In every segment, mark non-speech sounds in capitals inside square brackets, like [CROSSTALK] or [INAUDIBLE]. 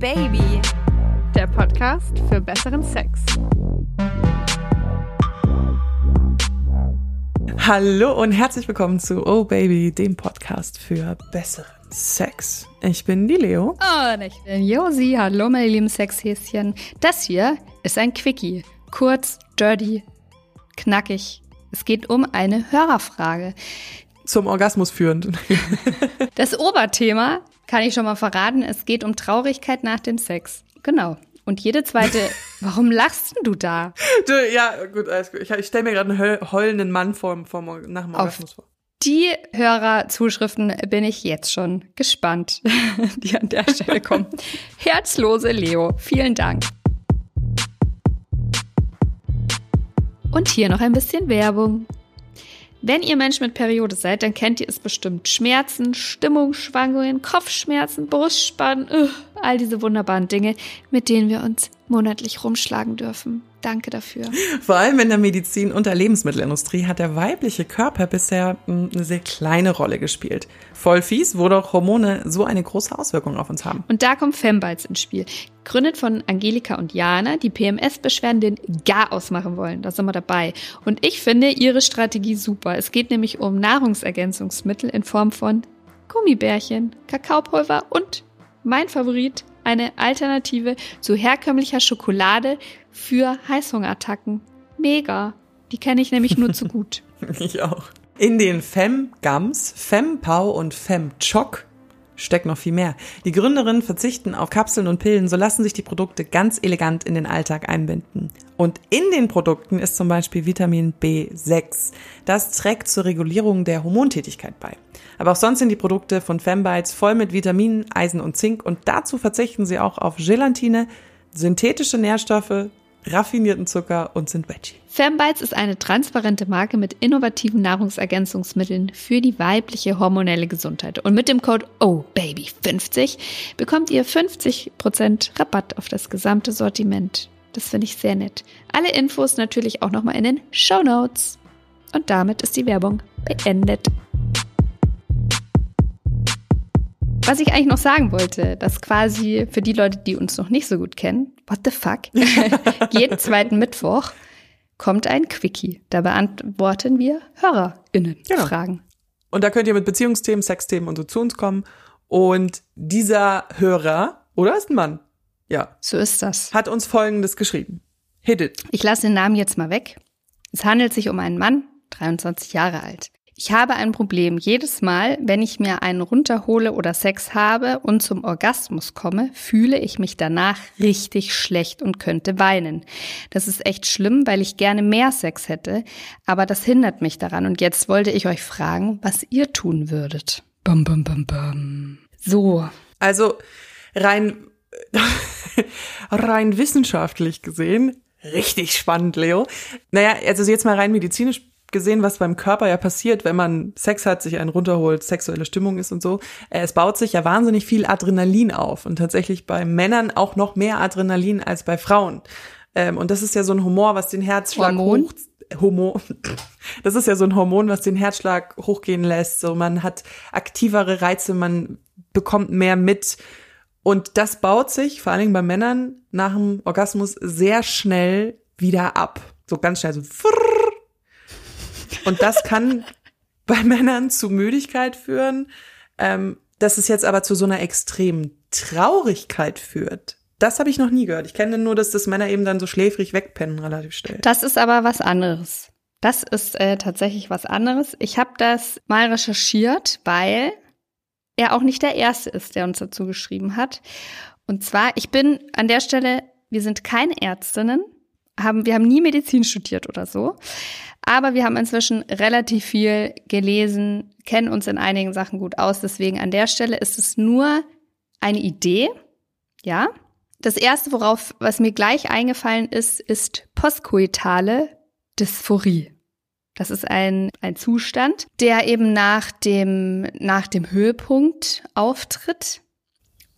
Baby, der Podcast für besseren Sex. Hallo und herzlich willkommen zu Oh Baby, dem Podcast für besseren Sex. Ich bin die Leo. Und ich bin Josi. Hallo, meine lieben Sexhäschen. Das hier ist ein Quickie. Kurz, dirty, knackig. Es geht um eine Hörerfrage. Zum Orgasmus führend. Das Oberthema kann ich schon mal verraten. Es geht um Traurigkeit nach dem Sex. Genau. Und jede zweite. [LAUGHS] Warum lachst denn du da? Du, ja, gut, alles gut. Ich, ich stelle mir gerade einen heulenden Mann vor, vor, nach dem Orgasmus vor. Die Hörerzuschriften bin ich jetzt schon gespannt, [LAUGHS] die an der Stelle kommen. [LAUGHS] Herzlose Leo, vielen Dank. Und hier noch ein bisschen Werbung. Wenn ihr Mensch mit Periode seid, dann kennt ihr es bestimmt. Schmerzen, Stimmungsschwankungen, Kopfschmerzen, Brustspannen, uh, all diese wunderbaren Dinge, mit denen wir uns monatlich rumschlagen dürfen. Danke dafür. Vor allem in der Medizin und der Lebensmittelindustrie hat der weibliche Körper bisher hm, eine sehr kleine Rolle gespielt. Voll fies, wo doch Hormone so eine große Auswirkung auf uns haben. Und da kommt Fembites ins Spiel. Gründet von Angelika und Jana, die PMS-Beschwerden den Gar ausmachen wollen. Da sind wir dabei. Und ich finde ihre Strategie super. Es geht nämlich um Nahrungsergänzungsmittel in Form von Gummibärchen, Kakaopulver und mein Favorit, eine Alternative zu herkömmlicher Schokolade für Heißhungerattacken. Mega. Die kenne ich nämlich nur zu [LAUGHS] gut. ich auch. In den Fem-Gums, Fem-Pau und Fem-Choc steckt noch viel mehr. Die Gründerinnen verzichten auf Kapseln und Pillen, so lassen sich die Produkte ganz elegant in den Alltag einbinden. Und in den Produkten ist zum Beispiel Vitamin B6. Das trägt zur Regulierung der Hormontätigkeit bei. Aber auch sonst sind die Produkte von Fembites voll mit Vitaminen, Eisen und Zink und dazu verzichten sie auch auf Gelatine, synthetische Nährstoffe, raffinierten Zucker und sind Veggie. Fembites ist eine transparente Marke mit innovativen Nahrungsergänzungsmitteln für die weibliche hormonelle Gesundheit. Und mit dem Code OHBABY50 bekommt ihr 50% Rabatt auf das gesamte Sortiment. Das finde ich sehr nett. Alle Infos natürlich auch nochmal in den Show Notes. Und damit ist die Werbung beendet. Was ich eigentlich noch sagen wollte, dass quasi für die Leute, die uns noch nicht so gut kennen, what the fuck, [LAUGHS] jeden zweiten Mittwoch kommt ein Quickie. Da beantworten wir HörerInnen-Fragen. Genau. Und da könnt ihr mit Beziehungsthemen, Sexthemen und so zu uns kommen. Und dieser Hörer, oder ist ein Mann? Ja. So ist das. Hat uns Folgendes geschrieben. Hit it. Ich lasse den Namen jetzt mal weg. Es handelt sich um einen Mann, 23 Jahre alt. Ich habe ein Problem. Jedes Mal, wenn ich mir einen runterhole oder Sex habe und zum Orgasmus komme, fühle ich mich danach richtig schlecht und könnte weinen. Das ist echt schlimm, weil ich gerne mehr Sex hätte, aber das hindert mich daran. Und jetzt wollte ich euch fragen, was ihr tun würdet. Bum, bum, bum, bum. So. Also rein, [LAUGHS] rein wissenschaftlich gesehen, richtig spannend, Leo. Naja, also jetzt mal rein medizinisch gesehen, was beim Körper ja passiert, wenn man Sex hat, sich einen runterholt, sexuelle Stimmung ist und so. Äh, es baut sich ja wahnsinnig viel Adrenalin auf und tatsächlich bei Männern auch noch mehr Adrenalin als bei Frauen. Ähm, und das ist ja so ein Humor, was den Herzschlag Hormon? hoch Homo. [LAUGHS] Das ist ja so ein Hormon, was den Herzschlag hochgehen lässt. So man hat aktivere Reize, man bekommt mehr mit. Und das baut sich, vor allen Dingen bei Männern, nach dem Orgasmus sehr schnell wieder ab. So ganz schnell so. Und das kann bei [LAUGHS] Männern zu Müdigkeit führen. Ähm, dass es jetzt aber zu so einer extremen Traurigkeit führt, das habe ich noch nie gehört. Ich kenne nur, dass das Männer eben dann so schläfrig wegpennen relativ schnell. Das ist aber was anderes. Das ist äh, tatsächlich was anderes. Ich habe das mal recherchiert, weil er auch nicht der Erste ist, der uns dazu geschrieben hat. Und zwar, ich bin an der Stelle, wir sind keine Ärztinnen, haben, wir haben nie Medizin studiert oder so. Aber wir haben inzwischen relativ viel gelesen, kennen uns in einigen Sachen gut aus. Deswegen an der Stelle ist es nur eine Idee. Ja. Das erste, worauf, was mir gleich eingefallen ist, ist postkoitale Dysphorie. Das ist ein, ein Zustand, der eben nach dem, nach dem Höhepunkt auftritt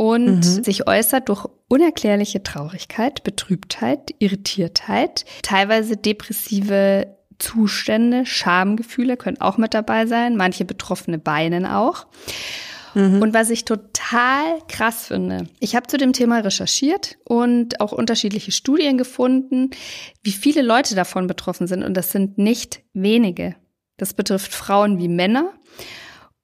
und mhm. sich äußert durch unerklärliche Traurigkeit, Betrübtheit, Irritiertheit, teilweise depressive Zustände, Schamgefühle können auch mit dabei sein, manche Betroffene weinen auch. Mhm. Und was ich total krass finde, ich habe zu dem Thema recherchiert und auch unterschiedliche Studien gefunden, wie viele Leute davon betroffen sind. Und das sind nicht wenige. Das betrifft Frauen wie Männer.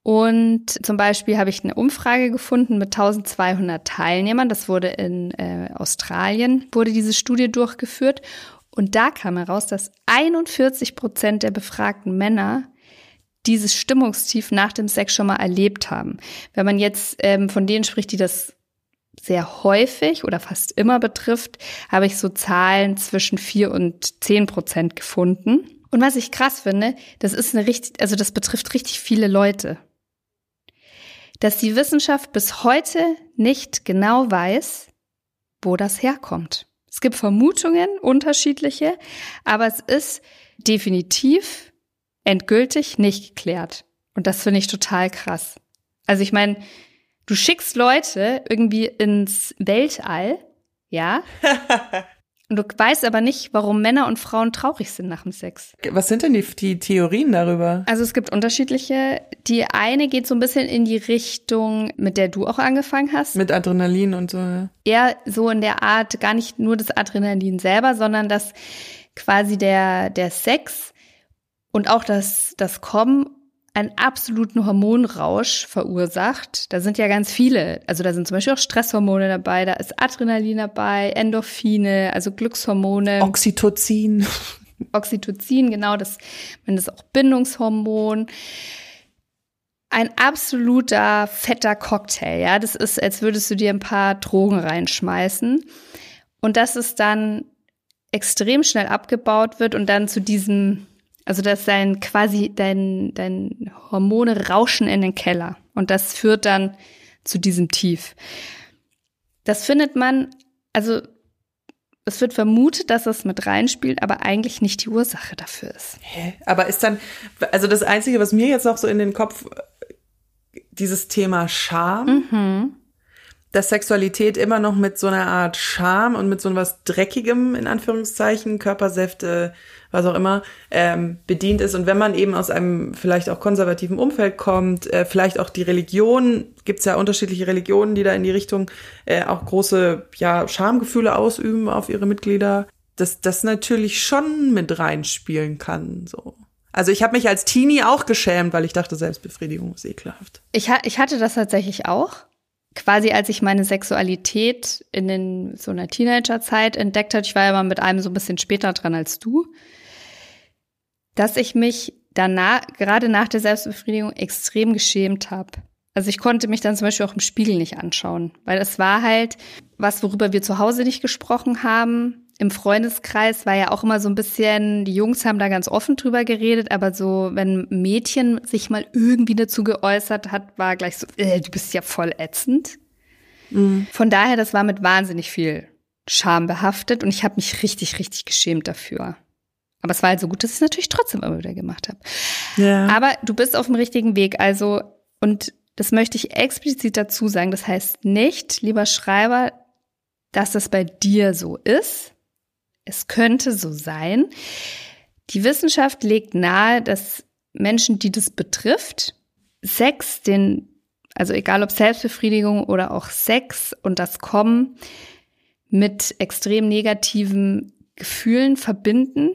Und zum Beispiel habe ich eine Umfrage gefunden mit 1200 Teilnehmern. Das wurde in äh, Australien, wurde diese Studie durchgeführt. Und da kam heraus, dass 41 Prozent der befragten Männer dieses Stimmungstief nach dem Sex schon mal erlebt haben. Wenn man jetzt ähm, von denen spricht, die das sehr häufig oder fast immer betrifft, habe ich so Zahlen zwischen vier und zehn Prozent gefunden. Und was ich krass finde, das ist eine richtig, also das betrifft richtig viele Leute. Dass die Wissenschaft bis heute nicht genau weiß, wo das herkommt. Es gibt Vermutungen, unterschiedliche, aber es ist definitiv endgültig nicht geklärt. Und das finde ich total krass. Also ich meine, du schickst Leute irgendwie ins Weltall, ja? [LAUGHS] Und du weißt aber nicht, warum Männer und Frauen traurig sind nach dem Sex. Was sind denn die, die Theorien darüber? Also es gibt unterschiedliche. Die eine geht so ein bisschen in die Richtung, mit der du auch angefangen hast. Mit Adrenalin und so. Ja. Eher so in der Art, gar nicht nur das Adrenalin selber, sondern dass quasi der, der Sex und auch das, das Kommen einen absoluten Hormonrausch verursacht. Da sind ja ganz viele. Also da sind zum Beispiel auch Stresshormone dabei, da ist Adrenalin dabei, Endorphine, also Glückshormone. Oxytocin. Oxytocin, genau, das, wenn das auch Bindungshormon. Ein absoluter fetter Cocktail, ja. Das ist, als würdest du dir ein paar Drogen reinschmeißen. Und dass es dann extrem schnell abgebaut wird und dann zu diesem also dass dein quasi dein, dein Hormone rauschen in den Keller. Und das führt dann zu diesem Tief. Das findet man, also es wird vermutet, dass es mit reinspielt, aber eigentlich nicht die Ursache dafür ist. Hä? Aber ist dann, also das Einzige, was mir jetzt noch so in den Kopf, dieses Thema Scham, mhm. Dass Sexualität immer noch mit so einer Art Scham und mit so was Dreckigem, in Anführungszeichen, Körpersäfte, was auch immer, ähm, bedient ist. Und wenn man eben aus einem vielleicht auch konservativen Umfeld kommt, äh, vielleicht auch die Religion, gibt's ja unterschiedliche Religionen, die da in die Richtung äh, auch große ja, Schamgefühle ausüben auf ihre Mitglieder, dass das natürlich schon mit reinspielen kann. So. Also ich habe mich als Teenie auch geschämt, weil ich dachte, Selbstbefriedigung ist ekelhaft. Ich, ha ich hatte das tatsächlich auch quasi als ich meine Sexualität in den, so einer Teenagerzeit entdeckt hatte, ich war ja mal mit einem so ein bisschen später dran als du, dass ich mich danach, gerade nach der Selbstbefriedigung, extrem geschämt habe. Also ich konnte mich dann zum Beispiel auch im Spiegel nicht anschauen, weil es war halt was, worüber wir zu Hause nicht gesprochen haben. Im Freundeskreis war ja auch immer so ein bisschen, die Jungs haben da ganz offen drüber geredet, aber so, wenn ein Mädchen sich mal irgendwie dazu geäußert hat, war gleich so, äh, du bist ja voll ätzend. Mhm. Von daher, das war mit wahnsinnig viel Scham behaftet und ich habe mich richtig, richtig geschämt dafür. Aber es war halt so gut, dass ich es natürlich trotzdem immer wieder gemacht habe. Ja. Aber du bist auf dem richtigen Weg. Also, und das möchte ich explizit dazu sagen. Das heißt nicht, lieber Schreiber, dass das bei dir so ist. Es könnte so sein. Die Wissenschaft legt nahe, dass Menschen, die das betrifft, Sex, den, also egal ob Selbstbefriedigung oder auch Sex und das Kommen mit extrem negativen Gefühlen verbinden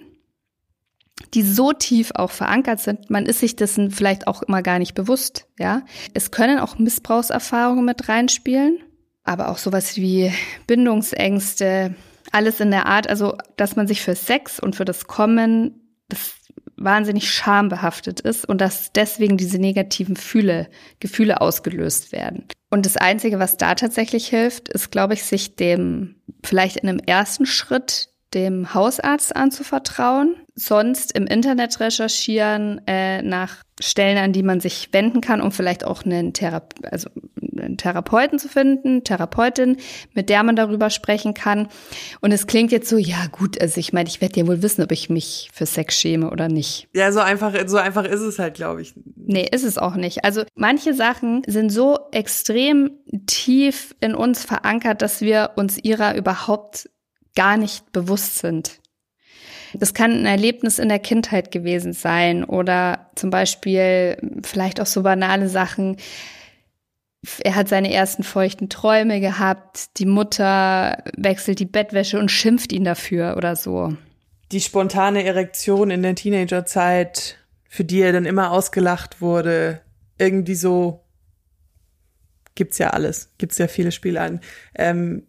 die so tief auch verankert sind, man ist sich dessen vielleicht auch immer gar nicht bewusst, ja. Es können auch Missbrauchserfahrungen mit reinspielen, aber auch sowas wie Bindungsängste, alles in der Art, also, dass man sich für Sex und für das Kommen, das wahnsinnig schambehaftet ist und dass deswegen diese negativen Fühle, Gefühle ausgelöst werden. Und das Einzige, was da tatsächlich hilft, ist, glaube ich, sich dem vielleicht in einem ersten Schritt dem Hausarzt anzuvertrauen, sonst im Internet recherchieren äh, nach Stellen, an die man sich wenden kann, um vielleicht auch einen, Therape also einen Therapeuten zu finden, Therapeutin, mit der man darüber sprechen kann. Und es klingt jetzt so, ja gut, also ich meine, ich werde ja wohl wissen, ob ich mich für Sex schäme oder nicht. Ja, so einfach, so einfach ist es halt, glaube ich. Nee, ist es auch nicht. Also manche Sachen sind so extrem tief in uns verankert, dass wir uns ihrer überhaupt gar nicht bewusst sind. Das kann ein Erlebnis in der Kindheit gewesen sein oder zum Beispiel vielleicht auch so banale Sachen. er hat seine ersten feuchten Träume gehabt, die Mutter wechselt die Bettwäsche und schimpft ihn dafür oder so. Die spontane Erektion in der Teenagerzeit, für die er dann immer ausgelacht wurde, irgendwie so gibt's ja alles, gibt's ja viele Spiele an. Ähm,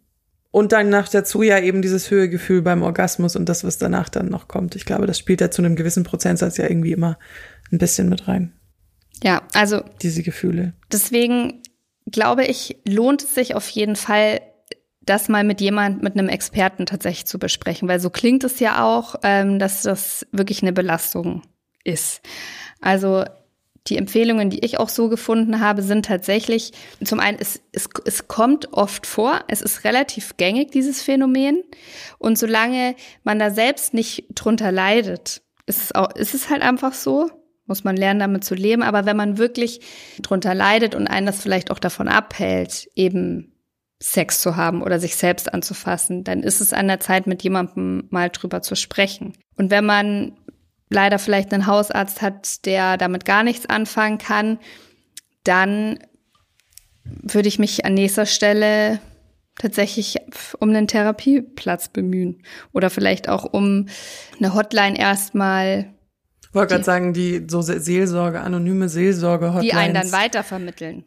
und dann nach dazu ja eben dieses Höhegefühl beim Orgasmus und das, was danach dann noch kommt. Ich glaube, das spielt ja zu einem gewissen Prozentsatz ja irgendwie immer ein bisschen mit rein. Ja, also. Diese Gefühle. Deswegen glaube ich, lohnt es sich auf jeden Fall, das mal mit jemand, mit einem Experten tatsächlich zu besprechen, weil so klingt es ja auch, ähm, dass das wirklich eine Belastung ist. Also die Empfehlungen, die ich auch so gefunden habe, sind tatsächlich, zum einen, es, es, es kommt oft vor, es ist relativ gängig, dieses Phänomen. Und solange man da selbst nicht drunter leidet, ist es, auch, ist es halt einfach so, muss man lernen, damit zu leben. Aber wenn man wirklich drunter leidet und einen das vielleicht auch davon abhält, eben Sex zu haben oder sich selbst anzufassen, dann ist es an der Zeit, mit jemandem mal drüber zu sprechen. Und wenn man leider vielleicht einen Hausarzt hat, der damit gar nichts anfangen kann, dann würde ich mich an nächster Stelle tatsächlich um einen Therapieplatz bemühen oder vielleicht auch um eine Hotline erstmal ich wollte gerade sagen, die so Seelsorge, anonyme Seelsorge Hotlines. Die einen dann weitervermitteln.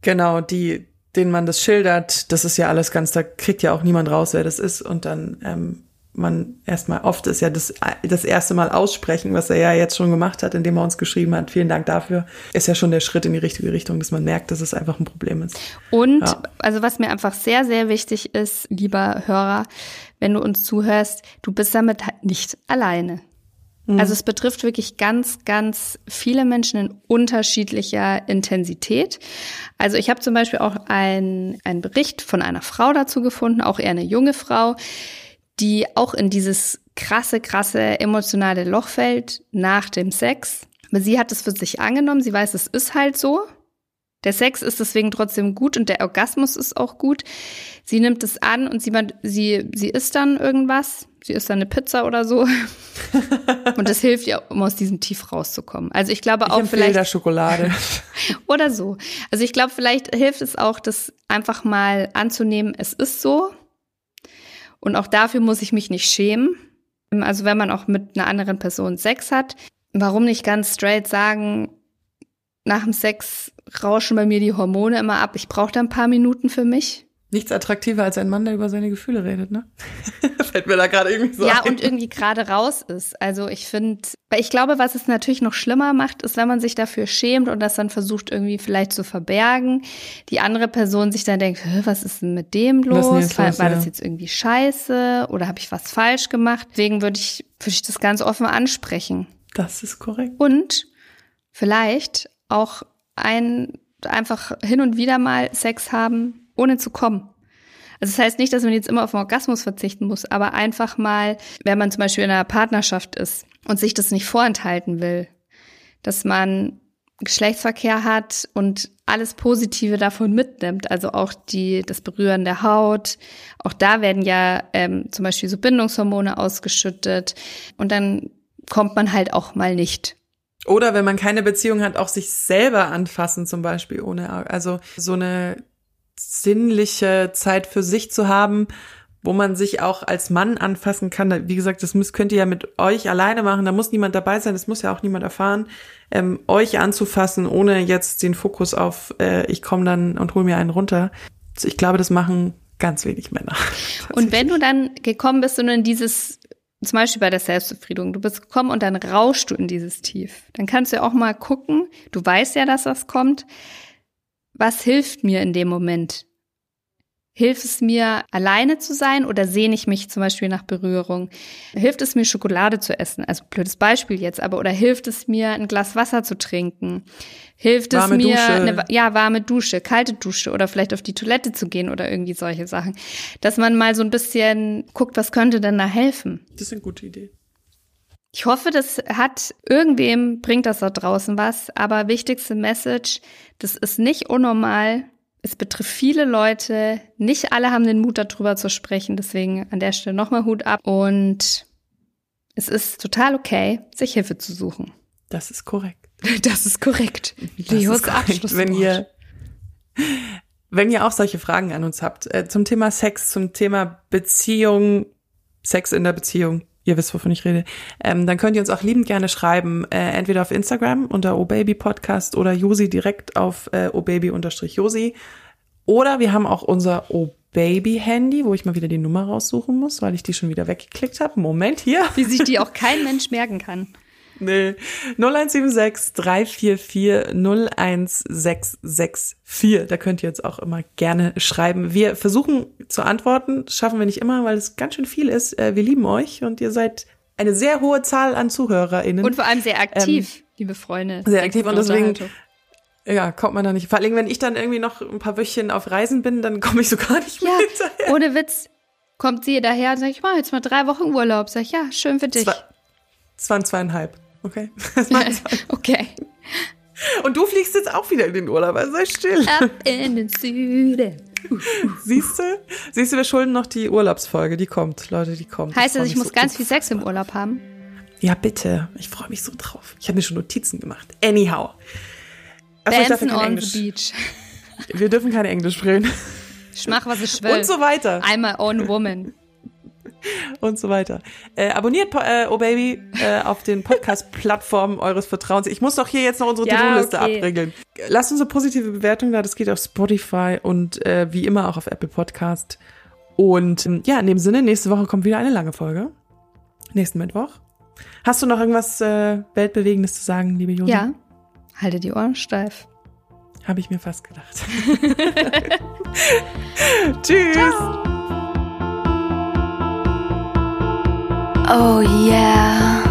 Genau, die, denen man das schildert, das ist ja alles ganz, da kriegt ja auch niemand raus, wer das ist. Und dann ähm, man erstmal, oft ist ja das, das erste Mal aussprechen, was er ja jetzt schon gemacht hat, indem er uns geschrieben hat, vielen Dank dafür, ist ja schon der Schritt in die richtige Richtung, dass man merkt, dass es einfach ein Problem ist. Und, ja. also was mir einfach sehr, sehr wichtig ist, lieber Hörer, wenn du uns zuhörst, du bist damit halt nicht alleine. Mhm. Also es betrifft wirklich ganz, ganz viele Menschen in unterschiedlicher Intensität. Also ich habe zum Beispiel auch einen Bericht von einer Frau dazu gefunden, auch eher eine junge Frau, die auch in dieses krasse, krasse emotionale Loch fällt nach dem Sex. Aber sie hat es für sich angenommen, sie weiß, es ist halt so. Der Sex ist deswegen trotzdem gut und der Orgasmus ist auch gut. Sie nimmt es an und sie, sie, sie isst dann irgendwas. Sie isst dann eine Pizza oder so. [LAUGHS] und das hilft ihr, um aus diesem Tief rauszukommen. Also ich glaube auch ich vielleicht. Da Schokolade. [LAUGHS] oder so. Also ich glaube, vielleicht hilft es auch, das einfach mal anzunehmen, es ist so. Und auch dafür muss ich mich nicht schämen. Also wenn man auch mit einer anderen Person Sex hat, warum nicht ganz straight sagen, nach dem Sex rauschen bei mir die Hormone immer ab. Ich brauche da ein paar Minuten für mich. Nichts attraktiver als ein Mann, der über seine Gefühle redet, ne? [LAUGHS] Fällt mir da gerade irgendwie so Ja, ein. und irgendwie gerade raus ist. Also ich finde, ich glaube, was es natürlich noch schlimmer macht, ist, wenn man sich dafür schämt und das dann versucht irgendwie vielleicht zu verbergen. Die andere Person sich dann denkt, was ist denn mit dem los? War, los, war ja. das jetzt irgendwie scheiße oder habe ich was falsch gemacht? Deswegen würde ich, würde ich das ganz offen ansprechen. Das ist korrekt. Und vielleicht auch ein, einfach hin und wieder mal Sex haben, ohne zu kommen. Also das heißt nicht, dass man jetzt immer auf den Orgasmus verzichten muss, aber einfach mal, wenn man zum Beispiel in einer Partnerschaft ist und sich das nicht vorenthalten will, dass man Geschlechtsverkehr hat und alles Positive davon mitnimmt, also auch die das Berühren der Haut. Auch da werden ja ähm, zum Beispiel so Bindungshormone ausgeschüttet und dann kommt man halt auch mal nicht. Oder wenn man keine Beziehung hat, auch sich selber anfassen zum Beispiel ohne, also so eine sinnliche Zeit für sich zu haben, wo man sich auch als Mann anfassen kann. Wie gesagt, das müsst, könnt ihr ja mit euch alleine machen. Da muss niemand dabei sein. Das muss ja auch niemand erfahren. Ähm, euch anzufassen, ohne jetzt den Fokus auf, äh, ich komme dann und hol mir einen runter. Ich glaube, das machen ganz wenig Männer. [LAUGHS] Und wenn du dann gekommen bist und in dieses, zum Beispiel bei der Selbstbefriedigung, du bist gekommen und dann rauschst du in dieses Tief, dann kannst du ja auch mal gucken, du weißt ja, dass das kommt, was hilft mir in dem Moment? Hilft es mir, alleine zu sein oder sehne ich mich zum Beispiel nach Berührung? Hilft es mir, Schokolade zu essen? Also blödes Beispiel jetzt, aber oder hilft es mir, ein Glas Wasser zu trinken? Hilft warme es mir, Dusche. Eine, ja, warme Dusche, kalte Dusche oder vielleicht auf die Toilette zu gehen oder irgendwie solche Sachen. Dass man mal so ein bisschen guckt, was könnte denn da helfen? Das ist eine gute Idee. Ich hoffe, das hat irgendwem, bringt das da draußen was. Aber wichtigste Message, das ist nicht unnormal. Es betrifft viele Leute. Nicht alle haben den Mut, darüber zu sprechen. Deswegen an der Stelle nochmal Hut ab. Und es ist total okay, sich Hilfe zu suchen. Das ist korrekt. [LAUGHS] Das ist korrekt. Das Leos korrekt. Wenn ihr, Wenn ihr auch solche Fragen an uns habt, äh, zum Thema Sex, zum Thema Beziehung, Sex in der Beziehung, ihr wisst, wovon ich rede, ähm, dann könnt ihr uns auch liebend gerne schreiben, äh, entweder auf Instagram unter obabypodcast oder Josi direkt auf äh, obaby-josi. Oder wir haben auch unser O-Baby-Handy, wo ich mal wieder die Nummer raussuchen muss, weil ich die schon wieder weggeklickt habe. Moment, hier. Wie sich die auch kein [LAUGHS] Mensch merken kann. Nee. 0176 344 01664. Da könnt ihr jetzt auch immer gerne schreiben. Wir versuchen zu antworten. Das schaffen wir nicht immer, weil es ganz schön viel ist. Äh, wir lieben euch und ihr seid eine sehr hohe Zahl an ZuhörerInnen. Und vor allem sehr aktiv, ähm, liebe Freunde. Sehr aktiv und deswegen ja, kommt man da nicht. Vor allem, wenn ich dann irgendwie noch ein paar Wöchchen auf Reisen bin, dann komme ich so gar nicht mehr ja, hinterher. Ohne Witz. Kommt sie daher und sagt, ich mache jetzt mal drei Wochen Urlaub. Sag ich, ja, schön für dich. Es waren zweieinhalb. Okay. [LAUGHS] okay. Und du fliegst jetzt auch wieder in den Urlaub, also sei still. Ab in den Süden. Siehst du? Siehst du, wir schulden noch die Urlaubsfolge, die kommt, Leute, die kommt. Heißt das, ich muss so ganz viel Sex im Urlaub haben? Ja, bitte. Ich freue mich so drauf. Ich habe mir schon Notizen gemacht. Anyhow. Achso, ich darf on Englisch. the beach. Wir dürfen kein Englisch sprechen. Ich mach, was ich will. Und so weiter. I'm my own woman. [LAUGHS] und so weiter. Äh, abonniert äh, Oh Baby äh, auf den Podcast-Plattformen eures Vertrauens. Ich muss doch hier jetzt noch unsere ja, To-Do-Liste okay. abregeln. Lasst uns eine positive Bewertung da. Das geht auf Spotify und äh, wie immer auch auf Apple Podcast. Und ähm, ja, in dem Sinne, nächste Woche kommt wieder eine lange Folge. Nächsten Mittwoch. Hast du noch irgendwas äh, Weltbewegendes zu sagen, liebe Josi? Ja. Halte die Ohren steif. Habe ich mir fast gedacht. [LAUGHS] Tschüss. Ciao. Oh yeah.